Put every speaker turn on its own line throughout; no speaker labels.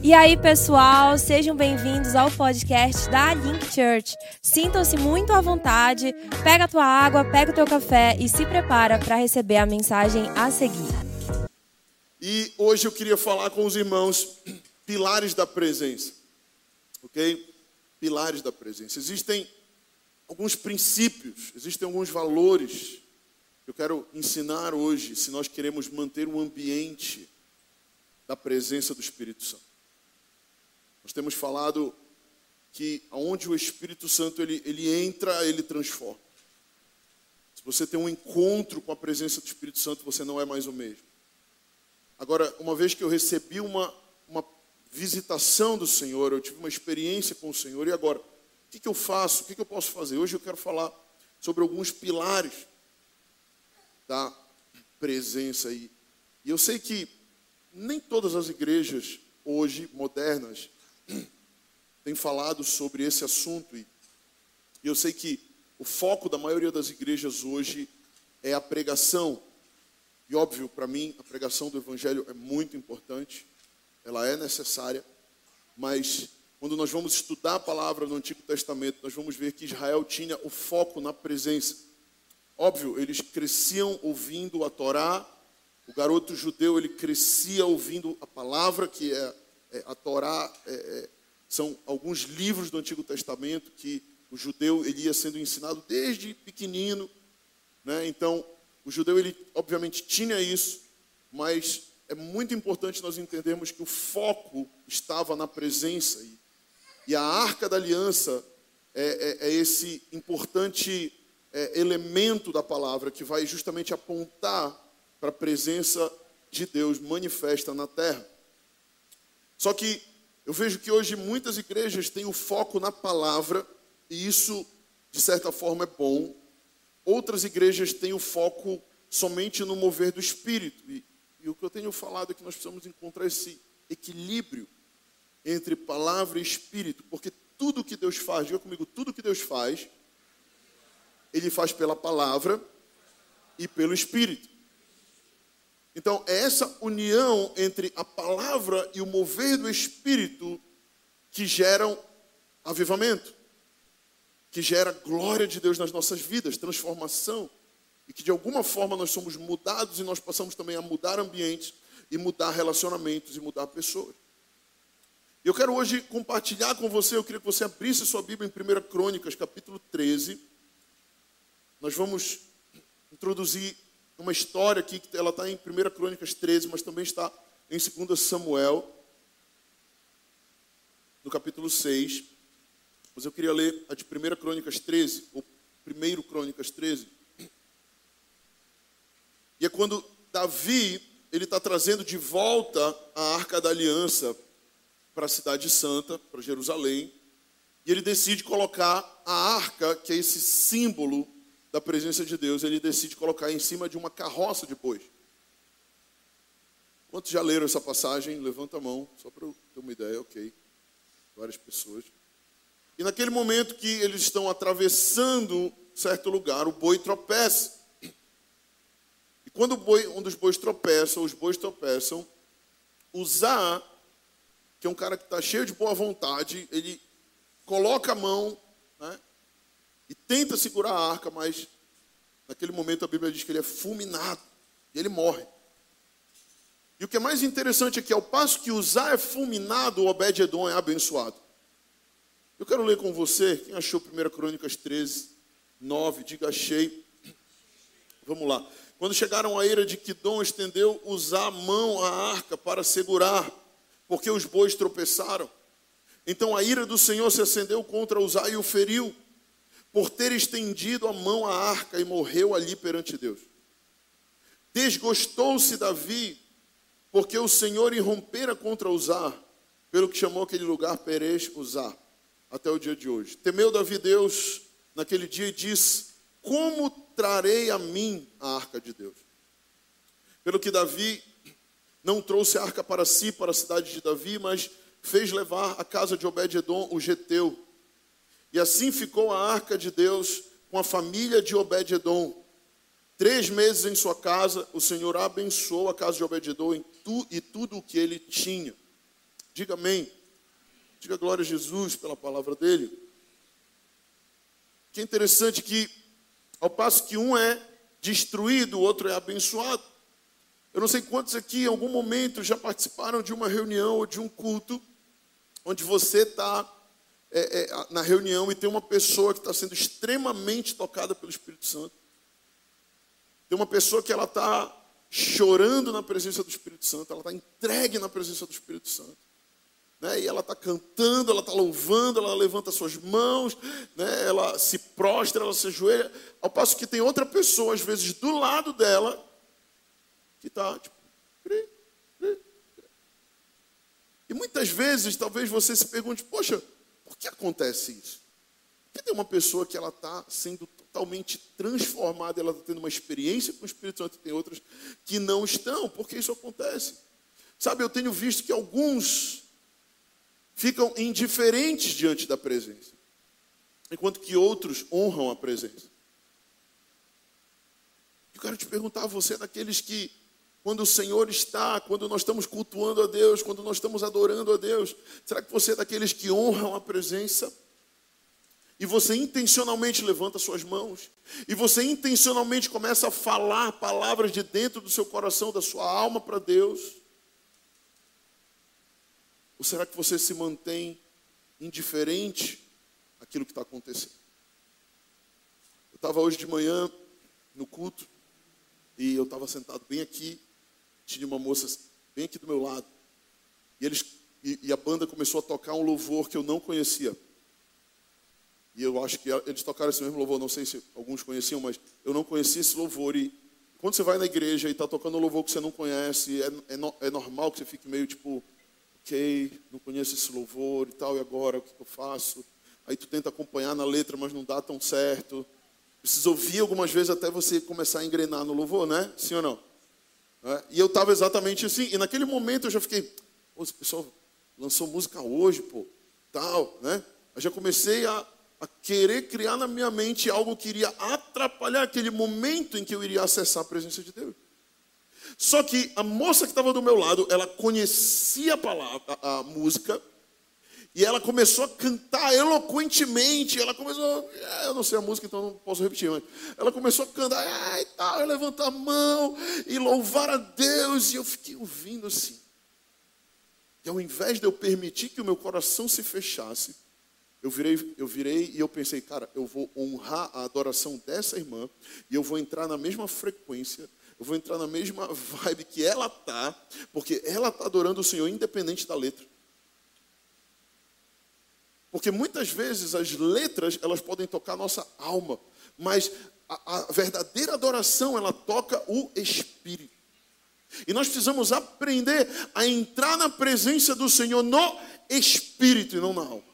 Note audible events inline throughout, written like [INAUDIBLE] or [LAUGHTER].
E aí, pessoal, sejam bem-vindos ao podcast da Link Church. Sintam-se muito à vontade, pega a tua água, pega o teu café e se prepara para receber a mensagem a seguir.
E hoje eu queria falar com os irmãos pilares da presença. OK? Pilares da presença. Existem alguns princípios, existem alguns valores que eu quero ensinar hoje, se nós queremos manter um ambiente da presença do Espírito Santo. Nós temos falado que aonde o Espírito Santo ele, ele entra, ele transforma. Se você tem um encontro com a presença do Espírito Santo, você não é mais o mesmo. Agora, uma vez que eu recebi uma, uma visitação do Senhor, eu tive uma experiência com o Senhor, e agora, o que, que eu faço? O que, que eu posso fazer? Hoje eu quero falar sobre alguns pilares da presença aí. E eu sei que nem todas as igrejas hoje modernas tem falado sobre esse assunto e eu sei que o foco da maioria das igrejas hoje é a pregação. E óbvio, para mim, a pregação do evangelho é muito importante, ela é necessária, mas quando nós vamos estudar a palavra no Antigo Testamento, nós vamos ver que Israel tinha o foco na presença. Óbvio, eles cresciam ouvindo a Torá, o garoto judeu ele crescia ouvindo a palavra que é é, a Torá é, é, são alguns livros do Antigo Testamento que o judeu ele ia sendo ensinado desde pequenino, né? Então o judeu ele obviamente tinha isso, mas é muito importante nós entendermos que o foco estava na presença e, e a arca da aliança é, é, é esse importante é, elemento da palavra que vai justamente apontar para a presença de Deus manifesta na terra. Só que eu vejo que hoje muitas igrejas têm o foco na palavra, e isso, de certa forma, é bom. Outras igrejas têm o foco somente no mover do espírito. E, e o que eu tenho falado é que nós precisamos encontrar esse equilíbrio entre palavra e espírito, porque tudo que Deus faz, diga comigo, tudo que Deus faz, Ele faz pela palavra e pelo espírito. Então, é essa união entre a palavra e o mover do Espírito que geram avivamento, que gera glória de Deus nas nossas vidas, transformação, e que de alguma forma nós somos mudados e nós passamos também a mudar ambientes e mudar relacionamentos e mudar pessoas. Eu quero hoje compartilhar com você, eu queria que você abrisse sua Bíblia em 1 Crônicas, capítulo 13. Nós vamos introduzir uma história aqui, que ela está em 1 Crônicas 13, mas também está em 2 Samuel, no capítulo 6. Mas eu queria ler a de 1 Crônicas 13, ou 1 Crônicas 13. E é quando Davi, ele está trazendo de volta a Arca da Aliança para a cidade santa, para Jerusalém, e ele decide colocar a arca, que é esse símbolo da presença de Deus, ele decide colocar em cima de uma carroça de bois. Quantos já leram essa passagem? Levanta a mão, só para eu ter uma ideia, ok. Várias pessoas. E naquele momento que eles estão atravessando certo lugar, o boi tropeça. E quando o boi, um dos bois tropeça, os bois tropeçam, Zá, que é um cara que está cheio de boa vontade, ele coloca a mão e tenta segurar a arca, mas naquele momento a Bíblia diz que ele é fulminado e ele morre. E o que é mais interessante é ao passo que Uzá é fulminado, o Obed-Edom é abençoado. Eu quero ler com você, quem achou 1 Crônicas 13, 9, diga achei. Vamos lá. Quando chegaram à ira de Quidom, estendeu Uzá a mão à arca para segurar, porque os bois tropeçaram. Então a ira do Senhor se acendeu contra Uzá e o feriu por ter estendido a mão à arca e morreu ali perante Deus. Desgostou-se Davi, porque o Senhor irrompera contra Uzá, pelo que chamou aquele lugar Perez Uzá, até o dia de hoje. Temeu Davi Deus naquele dia e disse: Como trarei a mim a arca de Deus? Pelo que Davi não trouxe a arca para si, para a cidade de Davi, mas fez levar a casa de Obed-Edom, o geteu, e assim ficou a arca de Deus com a família de Obed-Edom. Três meses em sua casa, o Senhor abençoou a casa de Obed-Edom tu, e tudo o que ele tinha. Diga amém. Diga glória a Jesus pela palavra dele. Que interessante que, ao passo que um é destruído, o outro é abençoado. Eu não sei quantos aqui, em algum momento, já participaram de uma reunião ou de um culto, onde você está é, é, na reunião e tem uma pessoa que está sendo extremamente tocada pelo Espírito Santo. Tem uma pessoa que ela está chorando na presença do Espírito Santo, ela está entregue na presença do Espírito Santo. Né? E ela está cantando, ela está louvando, ela levanta suas mãos, né? ela se prostra, ela se ajoelha, ao passo que tem outra pessoa, às vezes, do lado dela, que está tipo. E muitas vezes, talvez você se pergunte, poxa, que acontece isso? Porque tem uma pessoa que ela está sendo totalmente transformada, ela está tendo uma experiência com o Espírito Santo, e tem outras que não estão, porque isso acontece. Sabe, eu tenho visto que alguns ficam indiferentes diante da presença, enquanto que outros honram a presença. Eu quero te perguntar, você é daqueles que, quando o Senhor está, quando nós estamos cultuando a Deus, quando nós estamos adorando a Deus, será que você é daqueles que honram a presença? E você intencionalmente levanta suas mãos, e você intencionalmente começa a falar palavras de dentro do seu coração, da sua alma para Deus. Ou será que você se mantém indiferente àquilo que está acontecendo? Eu estava hoje de manhã no culto e eu estava sentado bem aqui, tinha uma moça bem aqui do meu lado. E, eles, e, e a banda começou a tocar um louvor que eu não conhecia. E eu acho que eles tocaram esse mesmo louvor, não sei se alguns conheciam, mas eu não conhecia esse louvor. E quando você vai na igreja e está tocando um louvor que você não conhece, é, é, é normal que você fique meio tipo, ok, não conheço esse louvor e tal, e agora o que eu faço? Aí tu tenta acompanhar na letra, mas não dá tão certo. Precisa ouvir algumas vezes até você começar a engrenar no louvor, né? Sim ou não? É? E eu estava exatamente assim. E naquele momento eu já fiquei, esse pessoal lançou música hoje, pô, tal, né? Eu já comecei a, a querer criar na minha mente algo que iria atrapalhar aquele momento em que eu iria acessar a presença de Deus. Só que a moça que estava do meu lado, ela conhecia a palavra, a, a música, e ela começou a cantar eloquentemente. Ela começou, é, eu não sei a música, então não posso repetir, mas ela começou a cantar, ai, tal, levantar a mão e louvar a Deus. E eu fiquei ouvindo assim. E ao invés de eu permitir que o meu coração se fechasse, eu virei, eu virei e eu pensei, cara, eu vou honrar a adoração dessa irmã e eu vou entrar na mesma frequência eu vou entrar na mesma [LAUGHS] vibe que ela tá, porque ela tá adorando o Senhor independente da letra. Porque muitas vezes as letras elas podem tocar a nossa alma, mas a, a verdadeira adoração ela toca o espírito. E nós precisamos aprender a entrar na presença do Senhor no espírito e não na alma.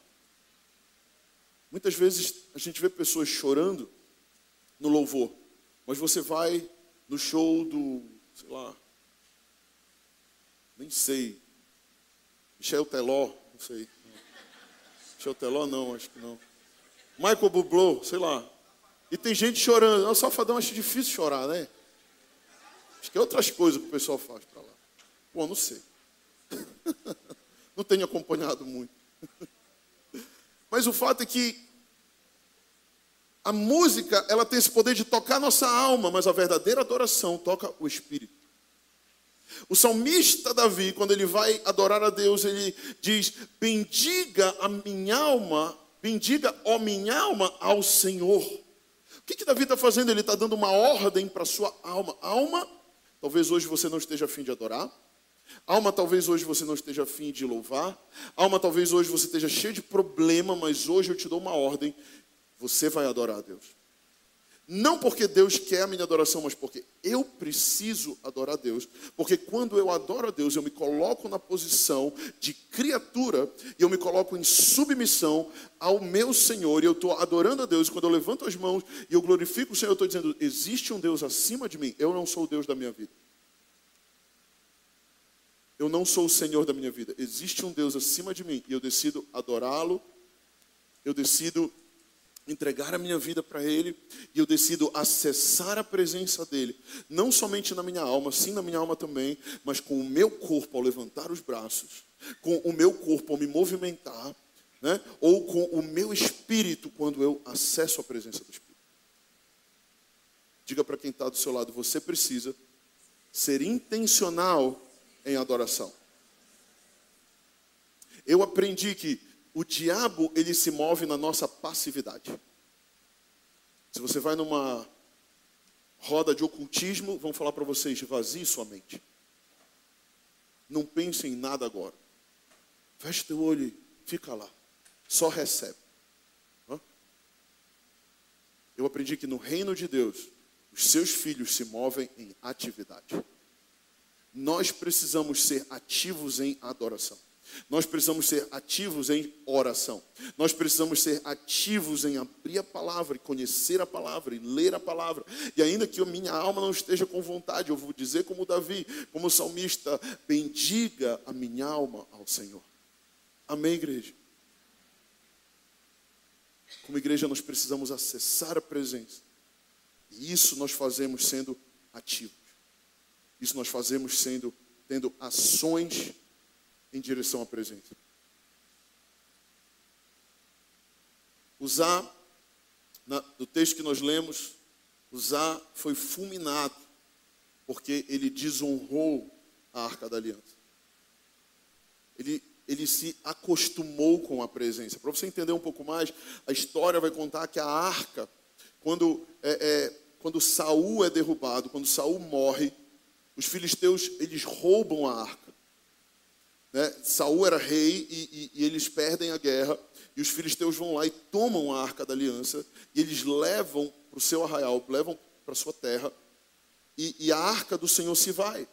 Muitas vezes a gente vê pessoas chorando no louvor, mas você vai no show do, sei lá, nem sei, Michel Teló, não sei. Teló não, acho que não. Michael Bublé, sei lá. E tem gente chorando. O Safadão acho difícil chorar, né? Acho que é outras coisas que o pessoal faz para lá. Bom, não sei. [LAUGHS] não tenho acompanhado muito. [LAUGHS] Mas o fato é que a música, ela tem esse poder de tocar nossa alma, mas a verdadeira adoração toca o espírito. O salmista Davi, quando ele vai adorar a Deus, ele diz: Bendiga a minha alma, bendiga, ó minha alma, ao Senhor. O que, que Davi está fazendo? Ele está dando uma ordem para a sua alma. Alma, talvez hoje você não esteja afim de adorar. Alma, talvez hoje você não esteja afim de louvar. Alma, talvez hoje você esteja cheio de problema, mas hoje eu te dou uma ordem você vai adorar a Deus. Não porque Deus quer a minha adoração, mas porque eu preciso adorar a Deus. Porque quando eu adoro a Deus, eu me coloco na posição de criatura e eu me coloco em submissão ao meu Senhor. E eu estou adorando a Deus. Quando eu levanto as mãos e eu glorifico o Senhor, eu estou dizendo: existe um Deus acima de mim. Eu não sou o Deus da minha vida. Eu não sou o Senhor da minha vida. Existe um Deus acima de mim e eu decido adorá-lo. Eu decido entregar a minha vida para Ele e eu decido acessar a presença dEle, não somente na minha alma, sim na minha alma também, mas com o meu corpo ao levantar os braços, com o meu corpo ao me movimentar, né? ou com o meu espírito quando eu acesso a presença do Espírito. Diga para quem está do seu lado, você precisa ser intencional em adoração. Eu aprendi que o diabo ele se move na nossa passividade. Se você vai numa roda de ocultismo, vão falar para vocês: vazie sua mente. Não pense em nada agora. Feche teu olho e fica lá. Só recebe. Eu aprendi que no reino de Deus, os seus filhos se movem em atividade. Nós precisamos ser ativos em adoração. Nós precisamos ser ativos em oração. Nós precisamos ser ativos em abrir a palavra, e conhecer a palavra, e ler a palavra. E ainda que a minha alma não esteja com vontade, eu vou dizer como Davi, como salmista: bendiga a minha alma ao Senhor. Amém, igreja? Como igreja, nós precisamos acessar a presença. E isso nós fazemos sendo ativos. Isso nós fazemos sendo tendo ações em direção à presença. Usar, na, do texto que nós lemos, Usar foi fulminado porque ele desonrou a arca da aliança. Ele, ele se acostumou com a presença. Para você entender um pouco mais, a história vai contar que a arca, quando, é, é, quando Saul é derrubado, quando Saul morre, os filisteus eles roubam a arca. Né? Saul era rei e, e, e eles perdem a guerra. E os filisteus vão lá e tomam a arca da aliança. E eles levam para o seu arraial, levam para a sua terra. E, e a arca do Senhor se vai.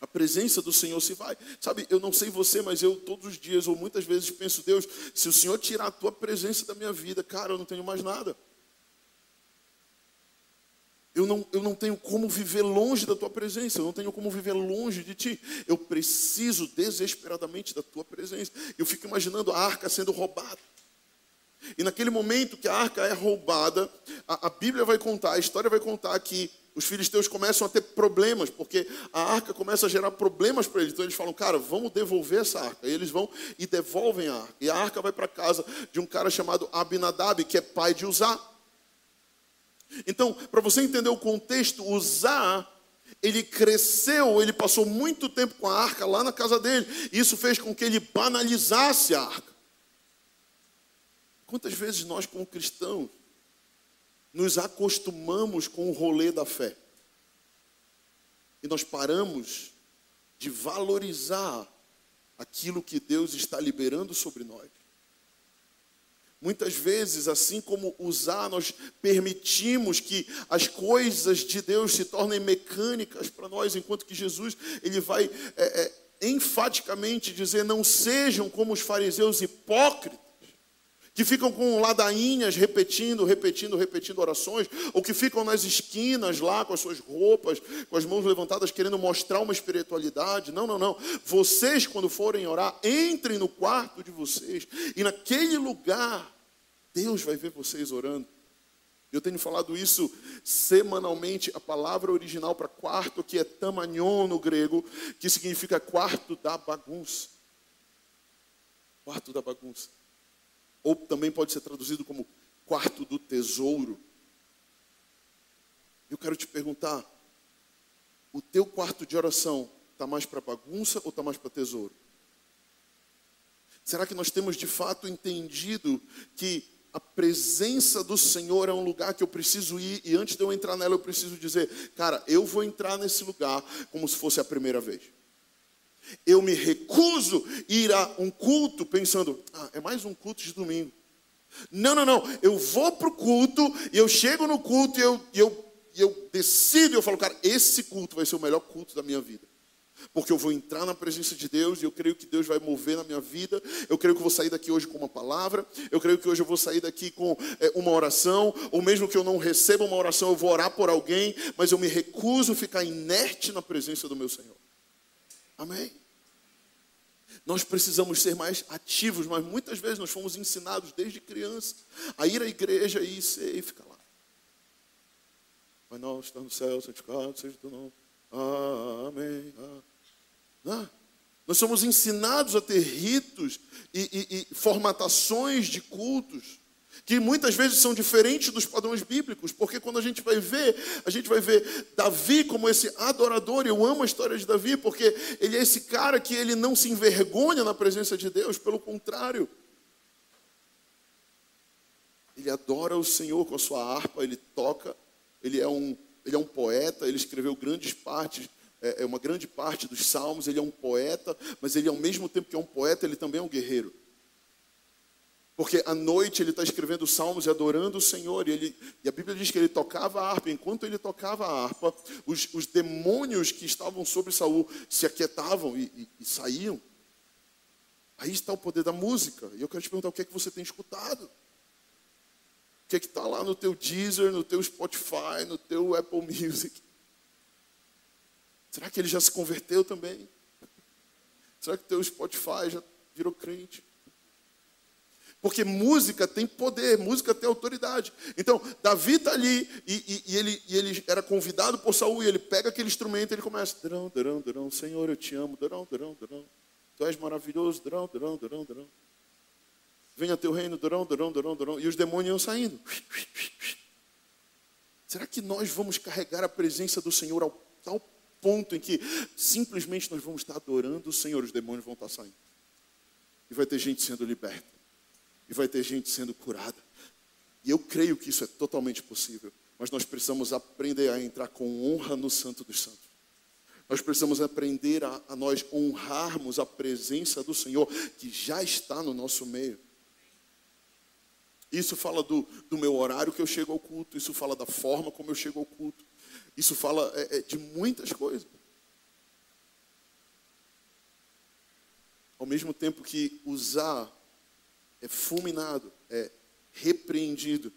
A presença do Senhor se vai. Sabe, eu não sei você, mas eu todos os dias, ou muitas vezes, penso, Deus, se o Senhor tirar a tua presença da minha vida, cara, eu não tenho mais nada. Eu não, eu não tenho como viver longe da tua presença, eu não tenho como viver longe de ti. Eu preciso desesperadamente da tua presença. Eu fico imaginando a arca sendo roubada. E naquele momento que a arca é roubada, a, a Bíblia vai contar, a história vai contar que os filisteus começam a ter problemas, porque a arca começa a gerar problemas para eles. Então eles falam, cara, vamos devolver essa arca. E eles vão e devolvem a arca. E a arca vai para casa de um cara chamado Abinadab, que é pai de Uzá. Então, para você entender o contexto, Uzá, ele cresceu, ele passou muito tempo com a arca lá na casa dele. E isso fez com que ele banalizasse a arca. Quantas vezes nós, como cristãos, nos acostumamos com o rolê da fé? E nós paramos de valorizar aquilo que Deus está liberando sobre nós. Muitas vezes, assim como usar, nós permitimos que as coisas de Deus se tornem mecânicas para nós, enquanto que Jesus ele vai é, é, enfaticamente dizer: não sejam como os fariseus hipócritas que ficam com ladainhas repetindo, repetindo, repetindo orações, ou que ficam nas esquinas lá com as suas roupas, com as mãos levantadas, querendo mostrar uma espiritualidade. Não, não, não. Vocês, quando forem orar, entrem no quarto de vocês, e naquele lugar, Deus vai ver vocês orando. Eu tenho falado isso semanalmente. A palavra original para quarto aqui é tamanion no grego, que significa quarto da bagunça. Quarto da bagunça ou também pode ser traduzido como quarto do tesouro. Eu quero te perguntar: o teu quarto de oração está mais para bagunça ou está mais para tesouro? Será que nós temos de fato entendido que a presença do Senhor é um lugar que eu preciso ir e antes de eu entrar nela eu preciso dizer, cara, eu vou entrar nesse lugar como se fosse a primeira vez. Eu me recuso ir a um culto pensando, ah, é mais um culto de domingo. Não, não, não. Eu vou para o culto e eu chego no culto e eu, eu, eu decido, eu falo, cara, esse culto vai ser o melhor culto da minha vida. Porque eu vou entrar na presença de Deus e eu creio que Deus vai mover na minha vida. Eu creio que eu vou sair daqui hoje com uma palavra. Eu creio que hoje eu vou sair daqui com é, uma oração. Ou mesmo que eu não receba uma oração, eu vou orar por alguém. Mas eu me recuso a ficar inerte na presença do meu Senhor. Amém? Nós precisamos ser mais ativos, mas muitas vezes nós fomos ensinados desde criança a ir à igreja e ser e ficar lá. Pai nosso, está no céu, santificado seja o teu nome. Amém. Ah. Nós somos ensinados a ter ritos e, e, e formatações de cultos que muitas vezes são diferentes dos padrões bíblicos, porque quando a gente vai ver, a gente vai ver Davi como esse adorador, eu amo a história de Davi, porque ele é esse cara que ele não se envergonha na presença de Deus, pelo contrário. Ele adora o Senhor com a sua harpa, ele toca, ele é um, ele é um poeta, ele escreveu grandes partes é, é uma grande parte dos salmos, ele é um poeta, mas ele ao mesmo tempo que é um poeta, ele também é um guerreiro. Porque à noite ele está escrevendo salmos e adorando o Senhor. E, ele, e, a Bíblia diz que ele tocava a harpa. Enquanto ele tocava a harpa, os, os demônios que estavam sobre Saul se aquietavam e, e, e, saíam. Aí está o poder da música. E eu quero te perguntar o que é que você tem escutado. O que é está lá no teu Deezer, no teu Spotify, no teu Apple Music? Será que ele já se converteu também? Será que teu Spotify já virou crente? Porque música tem poder, música tem autoridade. Então, Davi está ali e, e, e, ele, e, ele, era convidado por Saul e ele pega aquele instrumento e ele começa, drão, drão, drão, Senhor, eu te amo, drão, drão, drão. Tu és maravilhoso, drão, drão, drão, drão. Venha teu reino, drão, drão, drão, drão. E os demônios iam saindo. Será que nós vamos carregar a presença do Senhor ao tal ponto em que simplesmente nós vamos estar adorando o Senhor, os demônios vão estar saindo. E vai ter gente sendo liberta. E vai ter gente sendo curada. E eu creio que isso é totalmente possível. Mas nós precisamos aprender a entrar com honra no Santo dos Santos. Nós precisamos aprender a, a nós honrarmos a presença do Senhor que já está no nosso meio. Isso fala do, do meu horário que eu chego ao culto, isso fala da forma como eu chego ao culto, isso fala é, é, de muitas coisas. Ao mesmo tempo que usar é fulminado, é repreendido,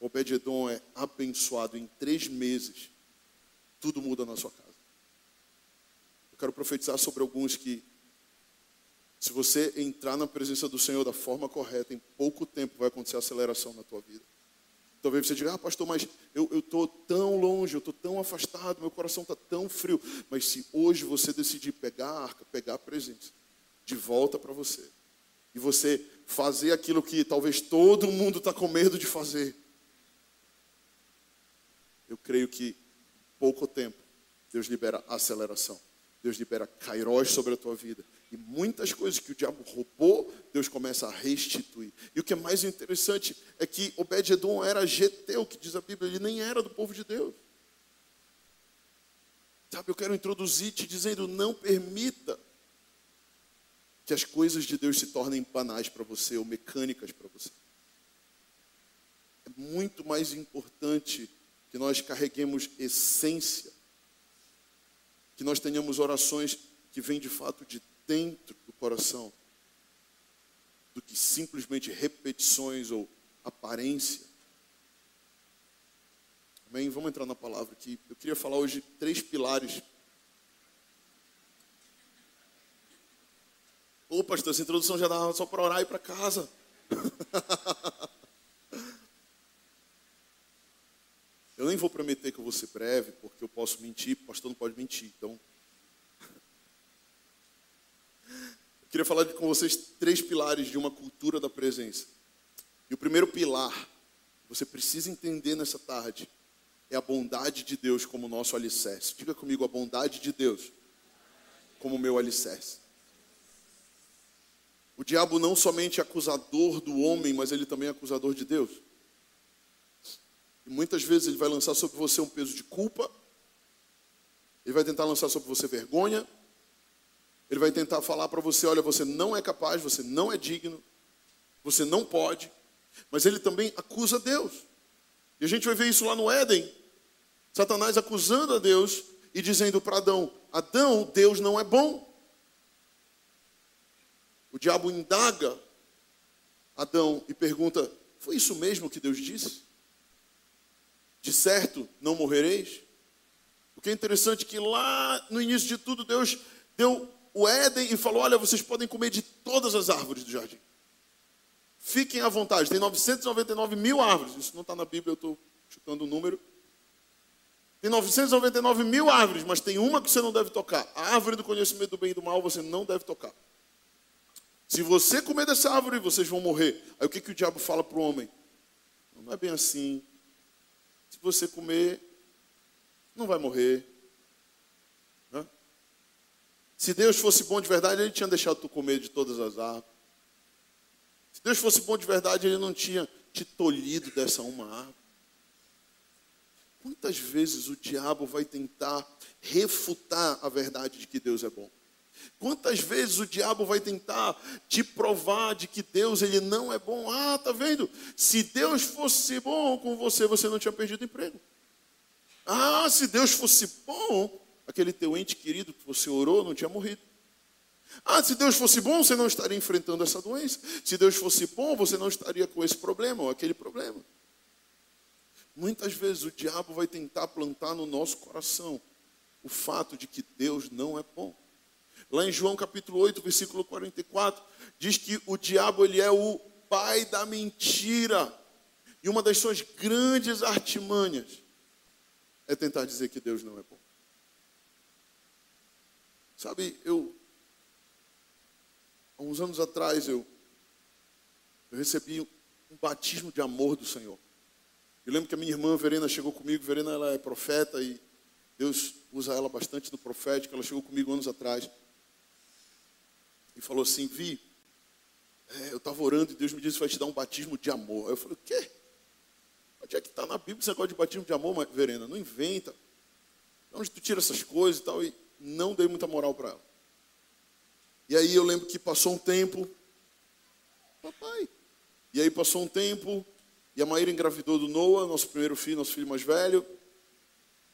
Obed-Edom é abençoado em três meses. Tudo muda na sua casa. Eu quero profetizar sobre alguns que, se você entrar na presença do Senhor da forma correta, em pouco tempo vai acontecer aceleração na tua vida. Talvez você diga, ah, pastor, mas eu estou tão longe, eu estou tão afastado, meu coração está tão frio. Mas se hoje você decidir pegar a arca, pegar a presença, de volta para você, e você fazer aquilo que talvez todo mundo está com medo de fazer, eu creio que pouco tempo Deus libera aceleração, Deus libera kairós sobre a tua vida. E muitas coisas que o diabo roubou, Deus começa a restituir. E o que é mais interessante é que Obed-Edom era geteu, que diz a Bíblia, ele nem era do povo de Deus. Sabe, eu quero introduzir te dizendo, não permita que as coisas de Deus se tornem banais para você ou mecânicas para você. É muito mais importante que nós carreguemos essência, que nós tenhamos orações que vêm de fato de dentro do coração do que simplesmente repetições ou aparência. Amém? Vamos entrar na palavra aqui. Eu queria falar hoje três pilares. Ô, pastor, essa introdução já dá só para orar e para casa. [LAUGHS] eu nem vou prometer que eu vou ser breve, porque eu posso mentir, o pastor não pode mentir. Então, [LAUGHS] Eu queria falar com vocês três pilares de uma cultura da presença. E o primeiro pilar, você precisa entender nessa tarde, é a bondade de Deus como nosso alicerce. Diga comigo, a bondade de Deus como meu alicerce. O diabo não somente é acusador do homem, mas ele também é acusador de Deus. E muitas vezes ele vai lançar sobre você um peso de culpa, ele vai tentar lançar sobre você vergonha, ele vai tentar falar para você: olha, você não é capaz, você não é digno, você não pode. Mas ele também acusa Deus. E a gente vai ver isso lá no Éden. Satanás acusando a Deus e dizendo para Adão: Adão, Deus não é bom. O diabo indaga Adão e pergunta: Foi isso mesmo que Deus disse? De certo, não morrereis? O que é interessante é que lá no início de tudo, Deus deu o Éden e falou: Olha, vocês podem comer de todas as árvores do jardim. Fiquem à vontade. Tem 999 mil árvores. Isso não está na Bíblia, eu estou chutando o número. Tem 999 mil árvores, mas tem uma que você não deve tocar. A árvore do conhecimento do bem e do mal você não deve tocar. Se você comer dessa árvore, vocês vão morrer. Aí o que, que o diabo fala para o homem? Não é bem assim. Se você comer, não vai morrer. Né? Se Deus fosse bom de verdade, Ele tinha deixado tu comer de todas as árvores. Se Deus fosse bom de verdade, Ele não tinha te tolhido dessa uma árvore. Quantas vezes o diabo vai tentar refutar a verdade de que Deus é bom? Quantas vezes o diabo vai tentar te provar de que Deus ele não é bom? Ah, tá vendo? Se Deus fosse bom com você, você não tinha perdido emprego. Ah, se Deus fosse bom, aquele teu ente querido que você orou não tinha morrido. Ah, se Deus fosse bom, você não estaria enfrentando essa doença. Se Deus fosse bom, você não estaria com esse problema ou aquele problema. Muitas vezes o diabo vai tentar plantar no nosso coração o fato de que Deus não é bom. Lá em João capítulo 8, versículo 44, diz que o diabo ele é o pai da mentira. E uma das suas grandes artimanhas é tentar dizer que Deus não é bom. Sabe, eu há uns anos atrás eu, eu recebi um batismo de amor do Senhor. Eu lembro que a minha irmã Verena chegou comigo, Verena ela é profeta e Deus usa ela bastante no profético. Ela chegou comigo anos atrás e falou assim: Vi, é, eu estava orando e Deus me disse que vai te dar um batismo de amor. Aí eu falei: O quê? Onde é que está na Bíblia esse negócio de batismo de amor, Verena? Não inventa. De onde tu tira essas coisas e tal? E não dei muita moral para ela. E aí eu lembro que passou um tempo, papai. E aí passou um tempo, e a Maíra engravidou do Noah, nosso primeiro filho, nosso filho mais velho.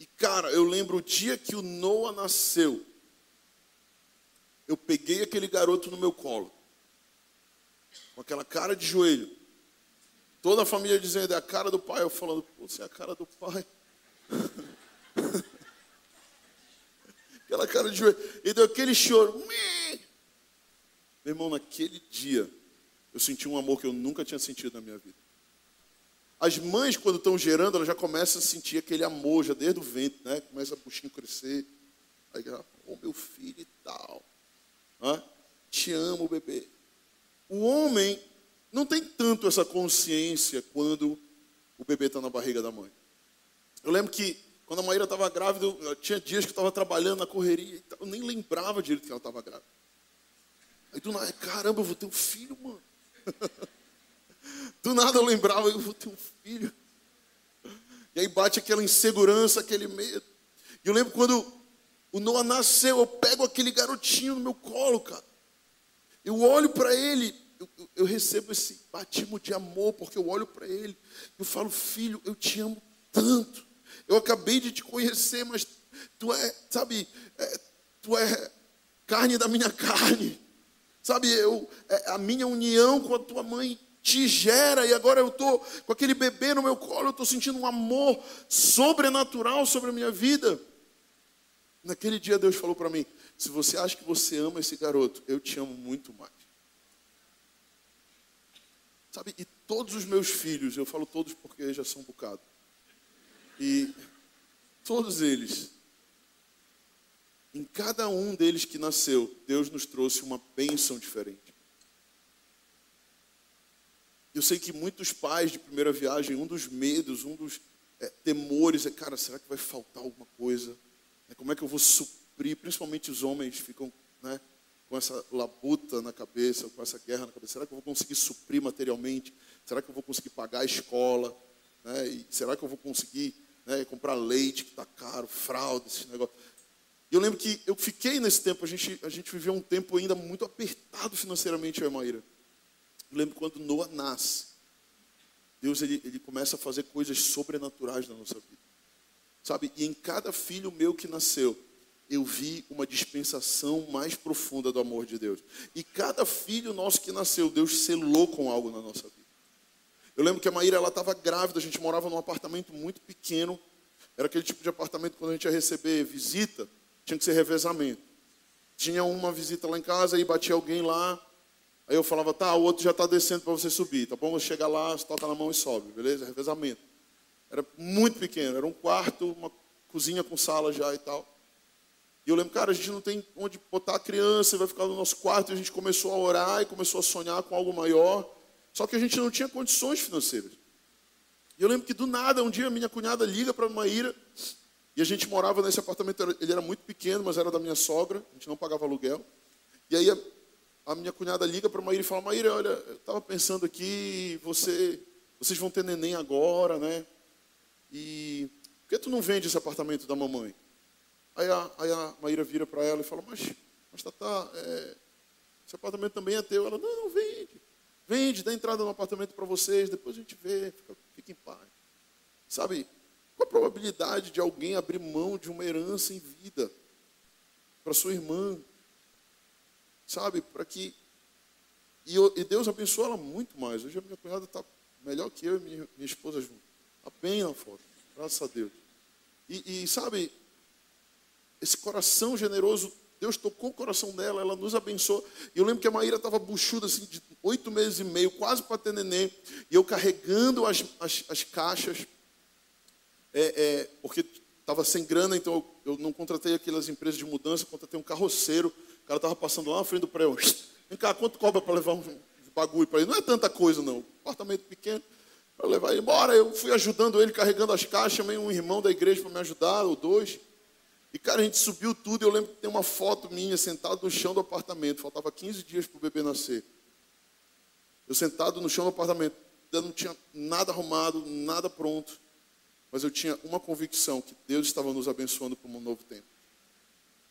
E cara, eu lembro o dia que o Noah nasceu. Eu peguei aquele garoto no meu colo. Com aquela cara de joelho. Toda a família dizendo, é a cara do pai. Eu falando, você é a cara do pai. [LAUGHS] aquela cara de joelho. E deu aquele choro. Meu irmão, naquele dia, eu senti um amor que eu nunca tinha sentido na minha vida. As mães, quando estão gerando, elas já começam a sentir aquele amor, já desde o ventre, né? Começa a puxinho crescer. Aí, oh, meu filho e tal. Te amo, bebê. O homem não tem tanto essa consciência quando o bebê está na barriga da mãe. Eu lembro que quando a Maíra estava grávida, eu, tinha dias que eu estava trabalhando na correria, eu nem lembrava direito que ela estava grávida. Aí do nada, caramba, eu vou ter um filho, mano. [LAUGHS] Do nada eu lembrava, eu vou ter um filho. E aí bate aquela insegurança, aquele medo. E eu lembro quando o Noah nasceu, eu pego aquele garotinho no meu colo, cara. Eu olho para ele, eu, eu, recebo esse batismo de amor, porque eu olho para ele, eu falo, filho, eu te amo tanto. Eu acabei de te conhecer, mas tu é, sabe, é, tu é carne da minha [LAUGHS] carne. Sabe, eu, é, a minha união com a tua mãe te gera, e agora eu estou com aquele bebê no meu colo, eu estou sentindo um amor sobrenatural sobre a minha vida. Naquele dia Deus falou para mim: se você acha que você ama esse garoto, eu te amo muito mais. Sabe, e todos os meus filhos, eu falo todos porque já são um bocado, e todos eles, em cada um deles que nasceu, Deus nos trouxe uma bênção diferente. Eu sei que muitos pais de primeira viagem, um dos medos, um dos é, temores é, cara, será que vai faltar alguma coisa? É, como é que eu vou suprir? Principalmente os homens ficam né, com essa labuta na cabeça, com essa guerra na cabeça. Será que eu vou conseguir suprir materialmente? Será que eu vou conseguir pagar a escola? Né, será que eu vou conseguir né, comprar leite que está caro, fralda, esse negócio? E eu lembro que eu fiquei nesse tempo, a gente, a gente viveu um tempo ainda muito apertado financeiramente, eu e Maíra. Eu lembro quando Noah nasce, Deus ele, ele começa a fazer coisas sobrenaturais na nossa vida. Sabe? E em cada filho meu que nasceu, eu vi uma dispensação mais profunda do amor de Deus. E cada filho nosso que nasceu, Deus selou com algo na nossa vida. Eu lembro que a Maíra ela estava grávida, a gente morava num apartamento muito pequeno. Era aquele tipo de apartamento quando a gente ia receber visita, tinha que ser revezamento. Tinha uma visita lá em casa e batia alguém lá, Aí eu falava, tá, o outro já está descendo para você subir, tá bom? Você chega lá, toca na mão e sobe, beleza? Revezamento. Era muito pequeno, era um quarto, uma cozinha com sala já e tal. E eu lembro, cara, a gente não tem onde botar a criança, vai ficar no nosso quarto. E a gente começou a orar e começou a sonhar com algo maior. Só que a gente não tinha condições financeiras. E eu lembro que do nada, um dia minha cunhada liga para a Maíra. E a gente morava nesse apartamento, ele era muito pequeno, mas era da minha sogra. A gente não pagava aluguel. E aí a, a minha cunhada liga para a Maíra e fala: Maíra, olha, eu estava pensando aqui, você, vocês vão ter neném agora, né? E por que tu não vende esse apartamento da mamãe? Aí a, aí a Maíra vira para ela e fala, mas, mas Tatá, é, esse apartamento também é teu. Ela, não, não, vende. Vende, dá entrada no apartamento para vocês, depois a gente vê, fica, fica em paz. Sabe, qual a probabilidade de alguém abrir mão de uma herança em vida para sua irmã? Sabe, para que. E, e, Deus abençoou ela muito mais. Hoje a minha cunhada está melhor que eu e minha, minha esposa junto. Está bem na foto, graças a Deus. E, e sabe, esse coração generoso, Deus tocou o coração dela, ela nos abençoou. E eu lembro que a Maíra estava buchuda, assim, de oito meses e meio, quase para ter neném, e eu carregando as, as, as caixas, é, é, porque estava sem grana, então eu, eu, não contratei aquelas empresas de mudança, contratei um carroceiro, o cara estava passando lá na frente do prédio, vem cá, quanto cobra para levar um bagulho para ele? Não é tanta coisa não, apartamento pequeno, para levar ele embora. Eu fui ajudando ele, carregando as caixas, chamei um irmão da igreja para me ajudar, ou dois. E, cara, a gente subiu tudo. Eu lembro que tem uma foto minha sentado no chão do apartamento. Faltava 15 dias para o bebê nascer. Eu sentado no chão do apartamento. Eu não tinha nada arrumado, nada pronto. Mas eu tinha uma convicção que Deus estava nos abençoando para um novo tempo.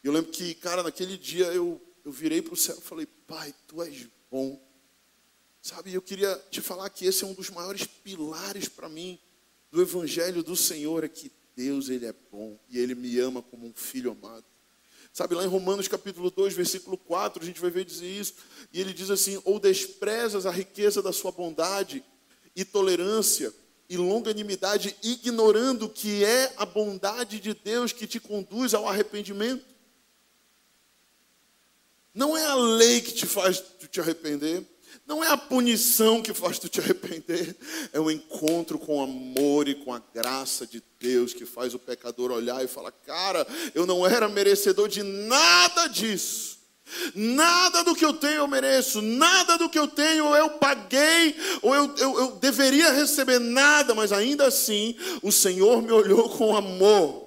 E eu lembro que, cara, naquele dia eu, eu virei para o céu e falei: Pai, tu és bom. Sabe, eu queria te falar que esse é um dos maiores pilares para mim do Evangelho do Senhor, é que Deus, Ele é bom e Ele me ama como um filho amado. Sabe, lá em Romanos capítulo 2, versículo 4, a gente vai ver dizer isso. E ele diz assim: Ou desprezas a riqueza da sua bondade e tolerância e longanimidade, ignorando que é a bondade de Deus que te conduz ao arrependimento. Não é a lei que te faz te arrepender, não é a punição que faz tu te arrepender, é o encontro com o amor e com a graça de Deus que faz o pecador olhar e falar: Cara, eu não era merecedor de nada disso. Nada do que eu tenho eu mereço, nada do que eu tenho eu paguei, ou eu, eu, eu deveria receber nada, mas ainda assim o Senhor me olhou com amor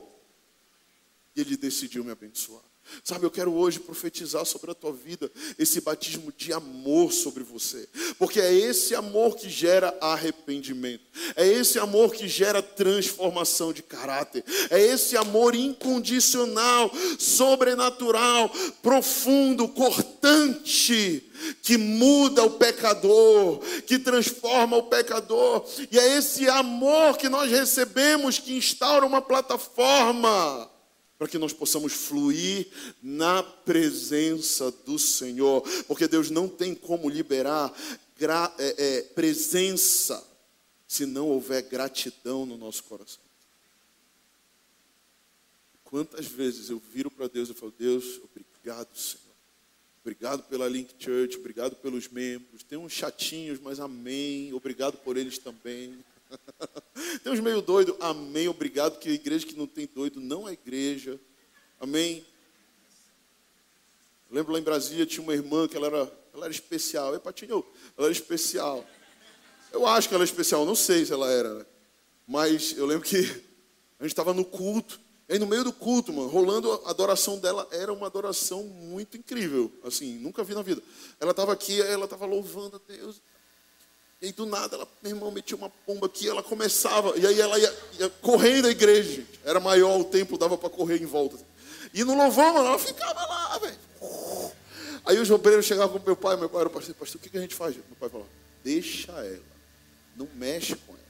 e Ele decidiu me abençoar. Sabe, eu quero hoje profetizar sobre a tua vida esse batismo de amor sobre você, porque é esse amor que gera arrependimento, é esse amor que gera transformação de caráter, é esse amor incondicional, sobrenatural, profundo, cortante, que muda o pecador, que transforma o pecador, e é esse amor que nós recebemos que instaura uma plataforma para que nós possamos fluir na presença do Senhor, porque Deus não tem como liberar é, é, presença se não houver gratidão no nosso coração. Quantas vezes eu viro para Deus e falo, Deus, obrigado, Senhor. Obrigado pela Link Church, obrigado pelos membros. Tem uns chatinhos, mas amém. Obrigado por eles também. [LAUGHS] tem uns meio doido, amém, obrigado, que a igreja que não tem doido não é igreja, amém. Eu lembro lá em Brasília tinha uma irmã que ela era, ela era especial, é Patinho, ela era especial. Eu acho que ela é especial, não sei se ela era, né? mas eu lembro que a gente estava no culto, e aí no meio do culto, mano, rolando a adoração dela, era uma adoração muito incrível, assim, nunca vi na vida. Ela estava aqui, ela estava louvando a Deus, e do nada, ela, meu irmão, metia uma pomba aqui, ela começava, e aí ela ia, ia correndo a igreja. Era maior o tempo, dava para correr em volta. E no louvor, mano, ela ficava lá, velho. Aí os obreiros chegavam com meu pai, meu pai era pastor, pastor, o que, que a gente faz? Meu pai falou, deixa ela, não mexe com ela.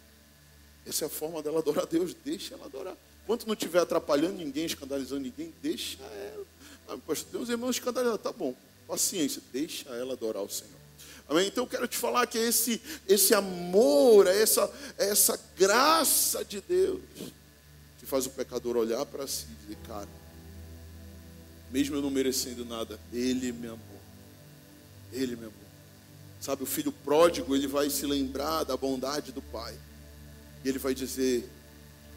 Essa é a forma dela adorar a Deus, deixa ela adorar. Enquanto não estiver atrapalhando ninguém, escandalizando ninguém, deixa ela. Ah, pastor, tem uns irmãos escandalizados, tá bom, paciência, deixa ela adorar o Senhor. Amém? Então eu quero te falar que esse, esse amor, é essa, é essa graça de Deus que faz o pecador olhar para si e dizer, cara, mesmo eu não merecendo nada, Ele me amou. Ele me amou. Sabe, o filho pródigo, ele vai se lembrar da bondade do pai. E ele vai dizer: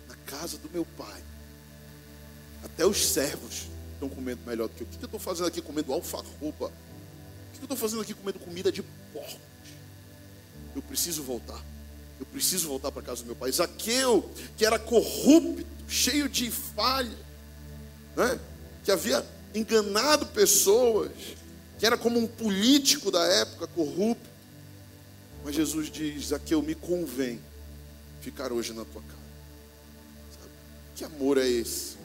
Na casa do meu pai Até os servos estão comendo melhor do que eu. O que eu estou fazendo aqui comendo alfarroba? Que eu estou fazendo aqui comendo comida de porcos? Eu preciso voltar. Eu preciso voltar para casa do meu pai. Zaqueu, que era corrupto, cheio de falha, né? que havia enganado pessoas, que era como um político da época corrupto. Mas Jesus diz: Zaqueu, me convém ficar hoje na tua casa. Sabe? Que amor é esse?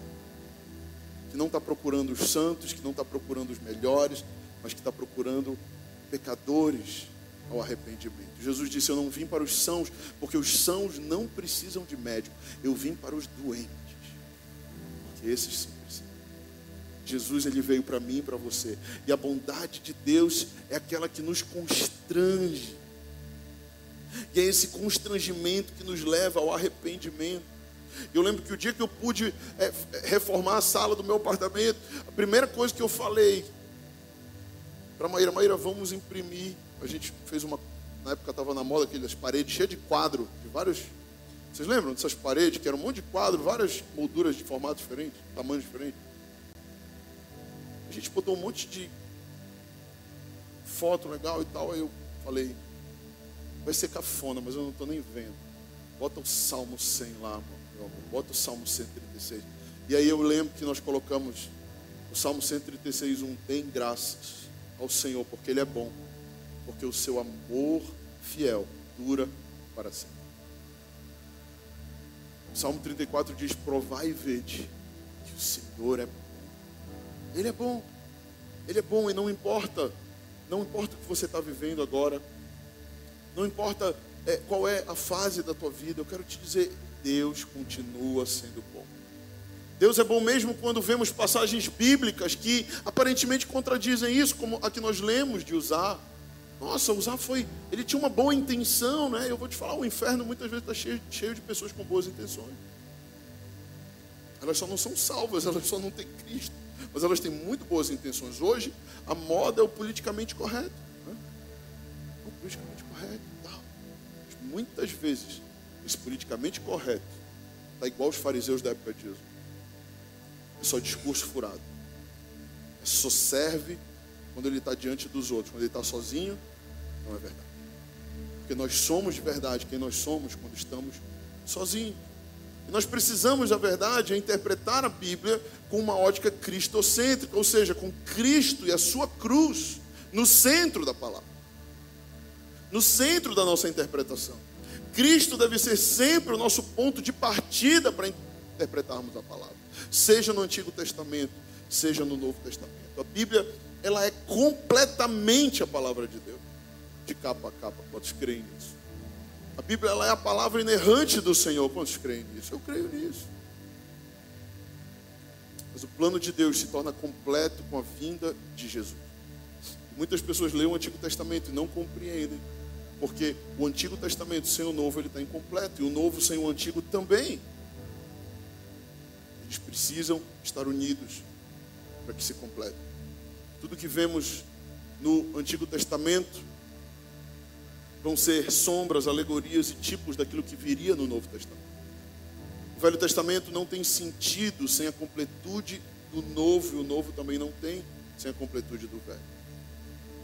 Que não está procurando os santos, que não está procurando os melhores, mas que está procurando pecadores ao arrependimento. Jesus disse: Eu não vim para os sãos, porque os sãos não precisam de médico. Eu vim para os doentes, porque esses sim precisam. Jesus ele veio para mim e para você. E a bondade de Deus é aquela que nos constrange. E é esse constrangimento que nos leva ao arrependimento. Eu lembro que o dia que eu pude é, reformar a sala do meu apartamento, a primeira coisa que eu falei para Maíra, Maíra, vamos imprimir. A gente fez uma, na época estava na moda aquelas paredes cheias de quadro, de vários. Vocês lembram dessas paredes que eram um monte de quadro, várias molduras de formato diferente, tamanhos diferentes? A gente botou um monte de foto legal e tal. Aí eu falei, vai ser cafona, mas eu não estou nem vendo. Bota o Salmo 100 lá, meu amor. Bota o Salmo 136. E aí eu lembro que nós colocamos o Salmo 136, 1, tem graças ao Senhor, porque Ele é bom, porque o seu amor fiel dura para sempre. O Salmo 34 diz: Provai e vede que o Senhor é bom. Ele é bom, Ele é bom e não importa, não importa o que você está vivendo agora, não importa é, qual é a fase da tua vida, eu quero te dizer: Deus continua sendo bom. Deus é bom mesmo quando vemos passagens bíblicas que aparentemente contradizem isso, como a que nós lemos de usar. Nossa, usar foi. Ele tinha uma boa intenção, né? Eu vou te falar, o inferno muitas vezes está cheio, cheio de pessoas com boas intenções. Elas só não são salvas, [LAUGHS] elas só não têm Cristo. Mas elas têm muito boas intenções. Hoje, a moda é o politicamente correto. Né? O politicamente correto. Tal. Mas muitas vezes, esse politicamente correto está igual os fariseus da época de Jesus. É só discurso furado. É só serve quando ele está diante dos outros. Quando ele está sozinho, não é verdade. Porque nós somos de verdade quem nós somos quando estamos sozinhos. E nós precisamos, na verdade, interpretar a Bíblia com uma ótica cristocêntrica, ou seja, com Cristo e a sua cruz no centro da palavra, no centro da nossa interpretação. Cristo deve ser sempre o nosso ponto de partida para interpretarmos a palavra, seja no Antigo Testamento, seja no Novo Testamento. A Bíblia, ela é completamente a palavra de Deus, de capa a capa. Quantos creem nisso? A Bíblia ela é a palavra inerrante do Senhor. Quantos creem nisso? Eu creio nisso. Mas o plano de Deus se torna completo com a vinda de Jesus. Muitas pessoas leem o Antigo Testamento e não compreendem. Porque o Antigo Testamento sem o Novo ele está incompleto. E o Novo sem o Antigo também. Eles precisam estar unidos para que se complete. Tudo que vemos no Antigo Testamento vão ser sombras, alegorias e tipos daquilo que viria no Novo Testamento. O Velho Testamento não tem sentido sem a completude do Novo, e o Novo também não tem sem a completude do Velho.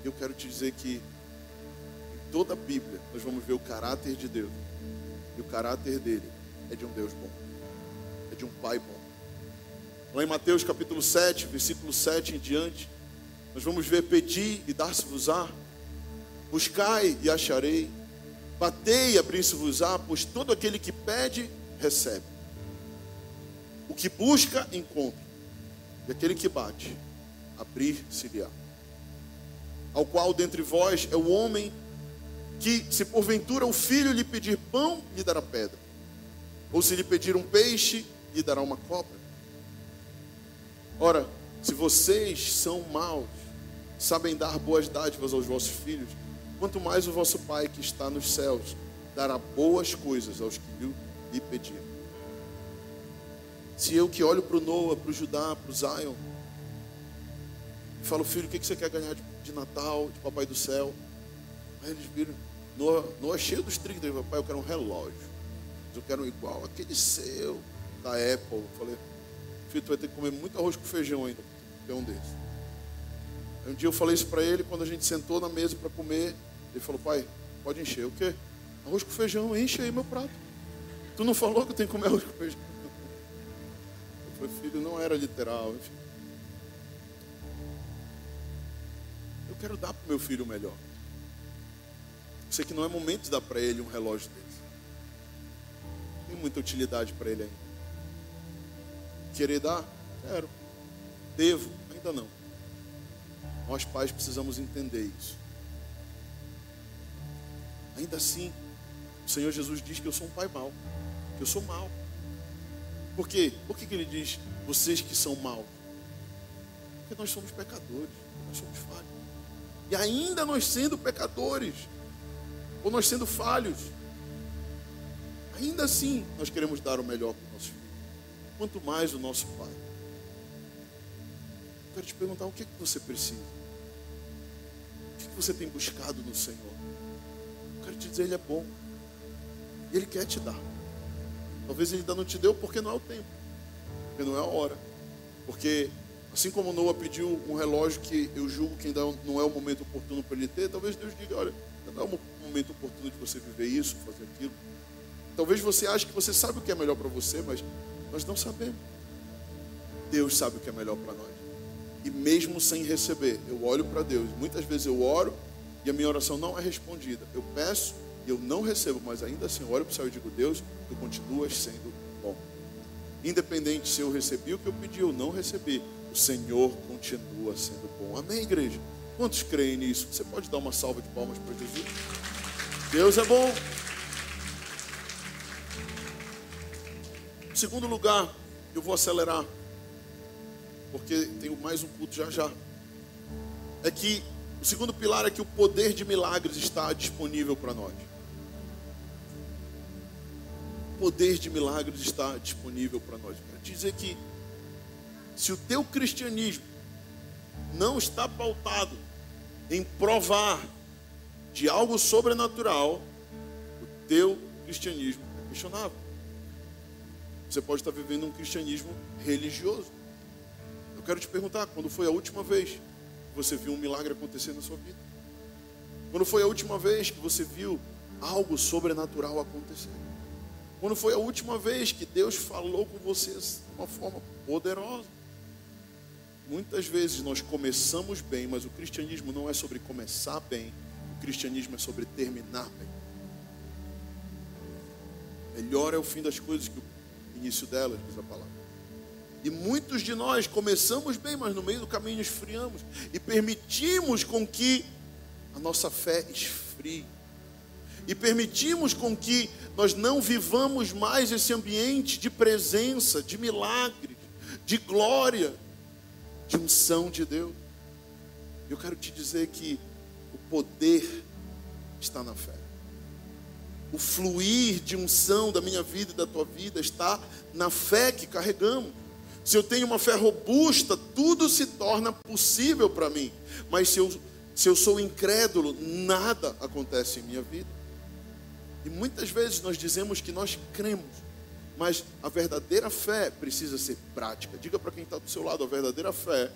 Eu quero te dizer que em toda a Bíblia nós vamos ver o caráter de Deus. E o caráter dele é de um Deus bom, é de um Pai bom. Lá em Mateus capítulo 7, versículo 7 em diante, nós vamos ver pedir e dar-se-vos-á Buscai e acharei. Batei e abri-se-vos-á, pois todo aquele que pede, recebe. O que busca, encontra. E aquele que bate, abrir-se-lhe-á. Ao qual dentre vós é o homem que, se porventura o filho lhe pedir pão, lhe dará pedra. Ou se lhe pedir um peixe, lhe dará uma cobra. Ora, se vocês são maus, sabem dar boas dádivas aos vossos filhos, quanto mais o vosso Pai que está nos céus dará boas coisas aos que lhe pedirem. Se eu que olho para o Noah, para o Judá, para o Zion, e falo, filho, o que você quer ganhar de, Natal, de Papai do Céu? Aí eles viram, Noah, Noah cheio dos 30, papai, eu quero um relógio. Eu quero um igual aquele seu da Apple. Eu falei, filho, tu vai ter que comer muito arroz com feijão ainda, é um desses. Aí um dia eu falei isso para ele, quando a gente sentou na mesa para comer, ele falou, pai, pode encher. O quê? Arroz com feijão, enche aí meu prato. Tu não falou que eu tenho que comer arroz com feijão? [LAUGHS] Eu falei, filho, não era literal, enfim. Eu quero dar para meu filho o melhor. Eu sei que não é momento de dar para ele um relógio desse. Tem muita utilidade para ele ainda. Querer dar? Quero. Devo? Ainda não. Nós pais precisamos entender isso. Ainda assim, o Senhor Jesus diz que eu sou um pai mau, que eu sou mau. Por quê? Por que, que ele diz vocês que são maus? Porque nós somos pecadores, nós somos falhos. E ainda nós sendo pecadores, ou nós sendo falhos, ainda assim nós queremos dar o melhor para o nosso filho. Quanto mais o nosso pai. Eu quero te perguntar o que, é que você precisa. O que, é que você tem buscado no Senhor? Eu quero te dizer, Ele é bom. Ele quer te dar. Talvez Ele ainda não te deu porque não é o tempo. Porque não é a hora. Porque assim como Noah pediu um relógio que eu julgo que ainda não é o momento oportuno para ele ter, talvez Deus diga, olha, não é o momento oportuno de você viver isso, fazer aquilo. Talvez você ache que você sabe o que é melhor para você, mas nós não sabemos. Deus sabe o que é melhor para nós. E mesmo sem receber, eu olho para Deus. Muitas vezes eu oro e a minha oração não é respondida. Eu peço e eu não recebo, mas ainda assim eu olho para o céu e digo: Deus, tu continuas sendo bom. Independente se eu recebi o que eu pedi ou não recebi, o Senhor continua sendo bom. Amém, igreja? Quantos creem nisso? Você pode dar uma salva de palmas para Jesus? Deus é bom. Segundo lugar, eu vou acelerar, porque tenho mais um culto já já. É que o segundo pilar é que o poder de milagres está disponível para nós. O poder de milagres está disponível para nós. Quero dizer que se o teu cristianismo não está pautado em provar de algo sobrenatural, o teu cristianismo é questionável. Você pode estar vivendo um cristianismo religioso. Eu quero te perguntar, quando foi a última vez que você viu um milagre acontecer na sua vida? Quando foi a última vez que você viu algo sobrenatural acontecer? Quando foi a última vez que Deus falou com você de uma forma poderosa? Muitas vezes nós começamos bem, mas o cristianismo não é sobre começar bem, o cristianismo é sobre terminar bem. Melhor é o fim das coisas que o início delas, diz a palavra. E muitos de nós começamos bem, mas no meio do caminho esfriamos e permitimos com que a nossa fé esfrie. E permitimos com que nós não vivamos mais esse ambiente de presença, de milagres, de glória, de unção de Deus. Eu quero te dizer que o poder está na fé. O fluir de unção da minha vida e da tua vida está na fé que carregamos. Se eu tenho uma fé robusta, tudo se torna possível para mim. Mas se eu, se eu sou incrédulo, nada acontece em minha vida. E muitas vezes nós dizemos que nós cremos, mas a verdadeira fé precisa ser prática. Diga para quem está do seu lado: a verdadeira fé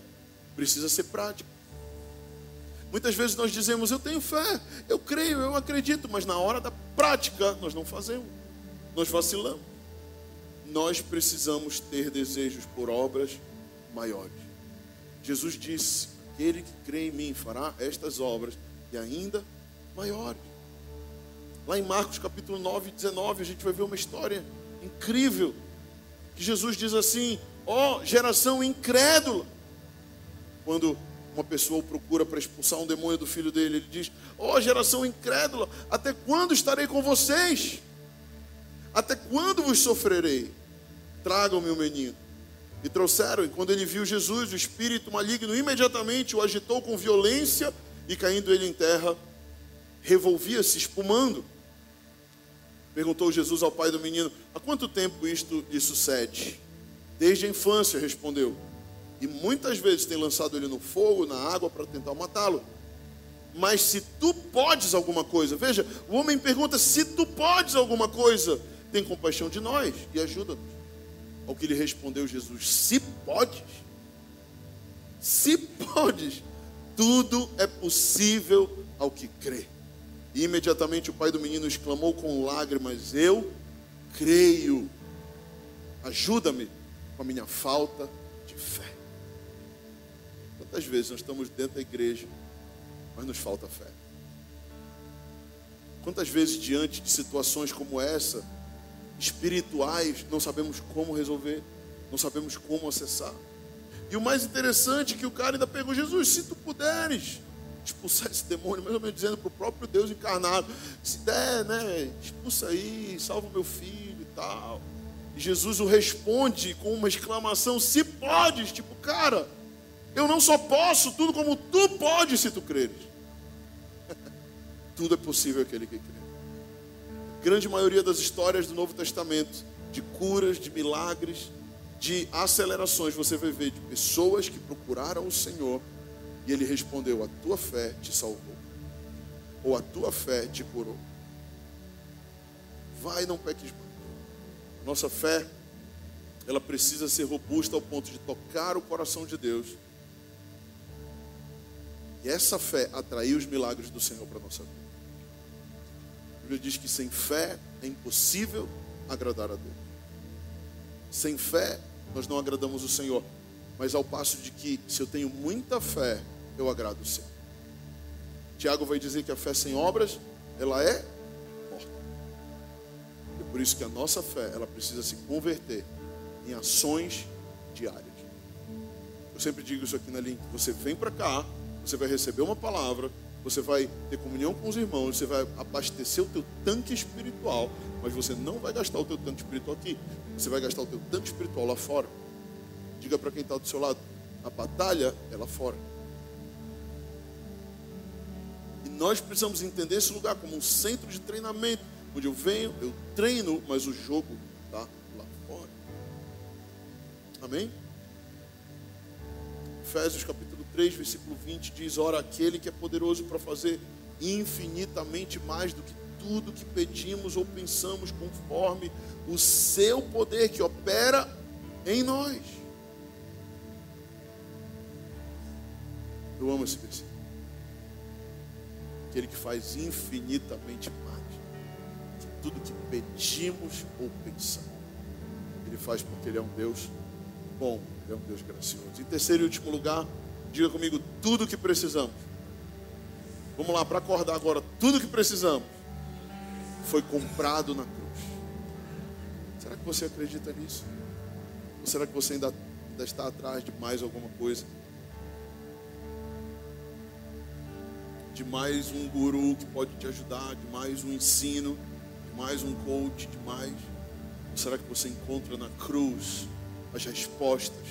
precisa ser prática. Muitas vezes nós dizemos: Eu tenho fé, eu creio, eu acredito, mas na hora da prática nós não fazemos, nós vacilamos. Nós precisamos ter desejos por obras maiores. Jesus disse: Aquele que crê em mim fará estas obras e ainda maiores. Lá em Marcos capítulo 9, 19, a gente vai ver uma história incrível. Que Jesus diz assim: ó oh, geração incrédula. Quando uma pessoa o procura para expulsar um demônio do filho dele, ele diz: ó oh, geração incrédula, até quando estarei com vocês? Até quando vos sofrerei? Tragam-me o menino. E trouxeram, e quando ele viu Jesus, o espírito maligno imediatamente o agitou com violência e caindo ele em terra, revolvia-se, espumando. Perguntou Jesus ao pai do menino: Há quanto tempo isto lhe sucede? Desde a infância, respondeu. E muitas vezes tem lançado ele no fogo, na água, para tentar matá-lo. Mas se tu podes alguma coisa, veja, o homem pergunta: se tu podes alguma coisa, tem compaixão de nós e ajuda-nos. Ao que lhe respondeu Jesus: Se podes, se podes, tudo é possível ao que crê. E imediatamente o pai do menino exclamou com lágrimas: Eu creio. Ajuda-me com a minha falta de fé. Quantas vezes nós estamos dentro da igreja, mas nos falta fé? Quantas vezes, diante de situações como essa, espirituais, não sabemos como resolver, não sabemos como acessar? E o mais interessante é que o cara ainda pegou Jesus, se tu puderes expulsar esse demônio, mais ou menos dizendo para o próprio Deus encarnado, se der, né, expulsa aí, salva o meu filho e tal. E Jesus o responde com uma exclamação, se podes, tipo, cara, eu não só posso tudo como tu podes se tu creres. [LAUGHS] tudo é possível aquele que crê. A grande maioria das histórias do Novo Testamento, de curas, de milagres, de acelerações, você vai ver de pessoas que procuraram o Senhor e ele respondeu: A tua fé te salvou, ou a tua fé te curou. Vai, não peques. Nossa fé, ela precisa ser robusta ao ponto de tocar o coração de Deus. E essa fé atrair os milagres do Senhor para a nossa vida. A Bíblia diz que sem fé é impossível agradar a Deus. Sem fé, nós não agradamos o Senhor. Mas ao passo de que, se eu tenho muita fé, eu agrado o Senhor. Tiago vai dizer que a fé sem obras, ela é morta. E por isso que a nossa fé, ela precisa se converter em ações diárias. Eu sempre digo isso aqui na linha, você vem para cá, você vai receber uma palavra, você vai ter comunhão com os irmãos, você vai abastecer o teu tanque espiritual, mas você não vai gastar o teu tanque espiritual aqui. Você vai gastar o teu tanque espiritual lá fora. Diga para quem está do seu lado, a batalha é lá fora. E nós precisamos entender esse lugar como um centro de treinamento, onde eu venho, eu treino, mas o jogo está lá fora. Amém? Efésios capítulo 3, versículo 20 diz: Ora, aquele que é poderoso para fazer infinitamente mais do que tudo que pedimos ou pensamos, conforme o seu poder que opera em nós. Eu amo esse versículo aquele que faz infinitamente mais que tudo que pedimos ou pensamos. Ele faz porque Ele é um Deus bom, Ele é um Deus gracioso. Em terceiro e último lugar, diga comigo tudo que precisamos. Vamos lá, para acordar agora, tudo que precisamos foi comprado na cruz. Será que você acredita nisso? Ou será que você ainda, ainda está atrás de mais alguma coisa? de mais um guru que pode te ajudar, de mais um ensino, de mais um coach, de mais? Ou será que você encontra na cruz as respostas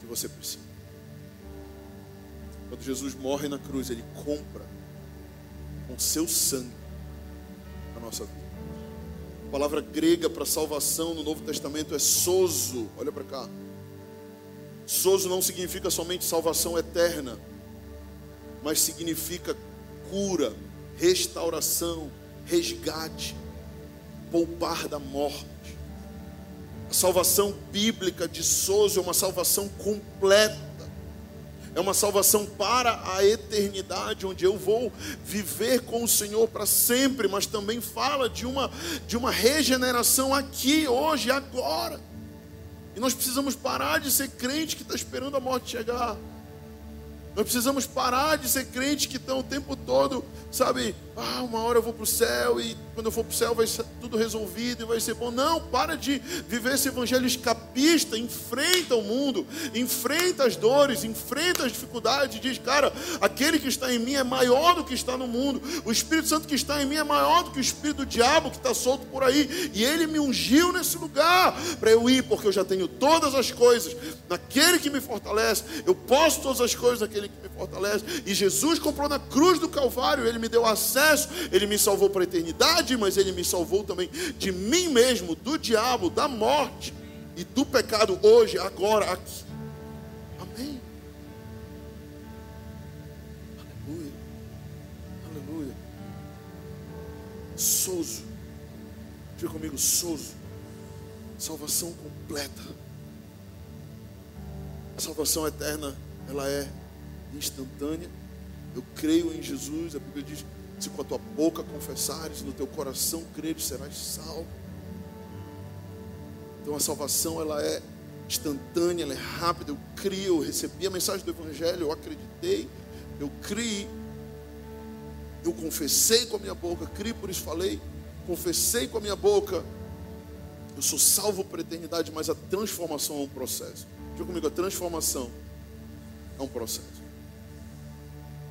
que você precisa? Jesus morre na cruz, ele compra com seu sangue a nossa vida. A palavra grega para salvação no Novo Testamento é sozo. Olha para cá. Sozo não significa somente salvação eterna, mas significa cura, restauração, resgate, poupar da morte. A salvação bíblica de Souza é uma salvação completa. É uma salvação para a eternidade, onde eu vou viver com o Senhor para sempre, mas também fala de uma, de uma regeneração aqui, hoje, agora. E nós precisamos parar de ser crente que está esperando a morte chegar. Nós precisamos parar de ser crente que estão o tempo todo, sabe? Ah, uma hora eu vou para o céu e quando eu for para o céu vai ser tudo resolvido e vai ser bom. Não, para de viver esse evangelho escapista. Enfrenta o mundo, enfrenta as dores, enfrenta as dificuldades. Diz, cara, aquele que está em mim é maior do que está no mundo. O Espírito Santo que está em mim é maior do que o Espírito do diabo que está solto por aí. E ele me ungiu nesse lugar para eu ir, porque eu já tenho todas as coisas naquele que me fortalece. Eu posso todas as coisas naquele que me fortalece. E Jesus comprou na cruz do Calvário, ele me deu acesso, ele me salvou para a eternidade, mas ele me salvou também de mim mesmo, do diabo, da morte e do pecado hoje, agora, aqui. Amém. Aleluia. Aleluia. Soso. Diga comigo, soso. Salvação completa. A salvação eterna, ela é instantânea. Eu creio em Jesus, a Bíblia diz: se com a tua boca confessares, no teu coração creres, serás salvo. Então a salvação ela é instantânea, ela é rápida. Eu creio, eu recebi a mensagem do Evangelho, eu acreditei, eu criei, eu confessei com a minha boca, criei, por isso falei, confessei com a minha boca, eu sou salvo para a eternidade, mas a transformação é um processo. Diga comigo, a transformação é um processo.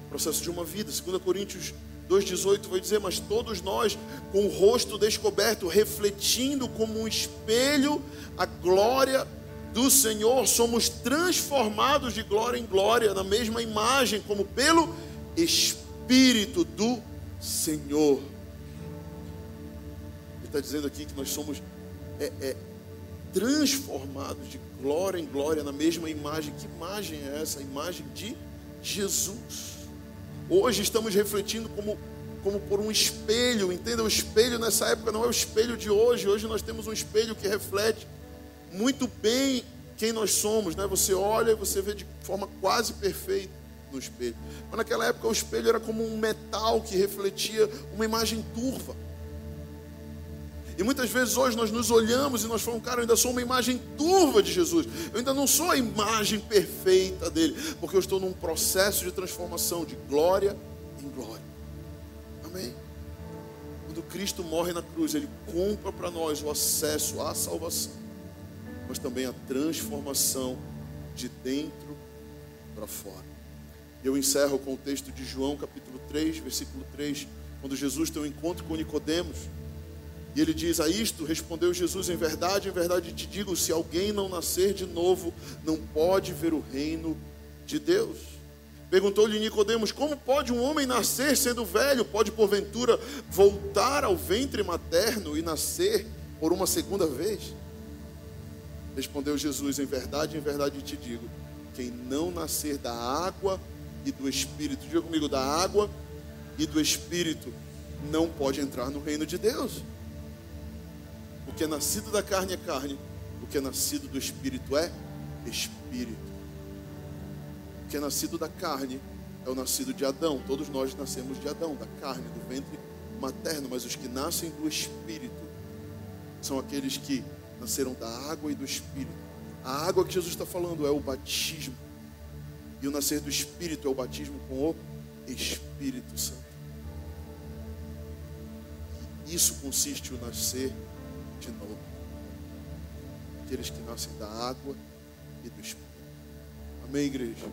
Processo de uma vida. 2 Coríntios 2,18 vai dizer, mas todos nós, com o rosto descoberto, refletindo como um espelho a glória do Senhor, somos transformados de glória em glória, na mesma imagem, como pelo Espírito do Senhor. Ele está dizendo aqui que nós somos é, é, transformados de glória em glória na mesma imagem. Que imagem é essa? A imagem de Jesus. Hoje estamos refletindo como, como por um espelho, entenda? O espelho nessa época não é o espelho de hoje. Hoje nós temos um espelho que reflete muito bem quem nós somos, né? Você olha e você vê de forma quase perfeita no espelho. Mas naquela época o espelho era como um metal que refletia uma imagem turva. E muitas vezes hoje nós nos olhamos e nós falamos, cara, eu ainda sou uma imagem turva de Jesus. Eu ainda não sou a imagem perfeita dele, porque eu estou num processo de transformação de glória em glória. Amém? Quando Cristo morre na cruz, ele compra para nós o acesso à salvação, mas também a transformação de dentro para fora. Eu encerro com o texto de João, capítulo 3, versículo 3, quando Jesus tem um encontro com Nicodemos. E ele diz: A isto respondeu Jesus: Em verdade, em verdade te digo: se alguém não nascer de novo, não pode ver o reino de Deus. Perguntou-lhe Nicodemos: Como pode um homem nascer sendo velho? Pode porventura voltar ao ventre materno e nascer por uma segunda vez? Respondeu Jesus: Em verdade, em verdade te digo: quem não nascer da água e do espírito, diga comigo, da água e do espírito, não pode entrar no reino de Deus. O que é nascido da carne é carne, o que é nascido do espírito é espírito. O que é nascido da carne é o nascido de Adão. Todos nós nascemos de Adão, da carne, do ventre materno, mas os que nascem do espírito são aqueles que nasceram da água e do espírito. A água que Jesus está falando é o batismo. E o nascer do espírito é o batismo com o Espírito Santo. Isso consiste o nascer de novo. Aqueles que nascem da água e do Espírito. Amém, igreja?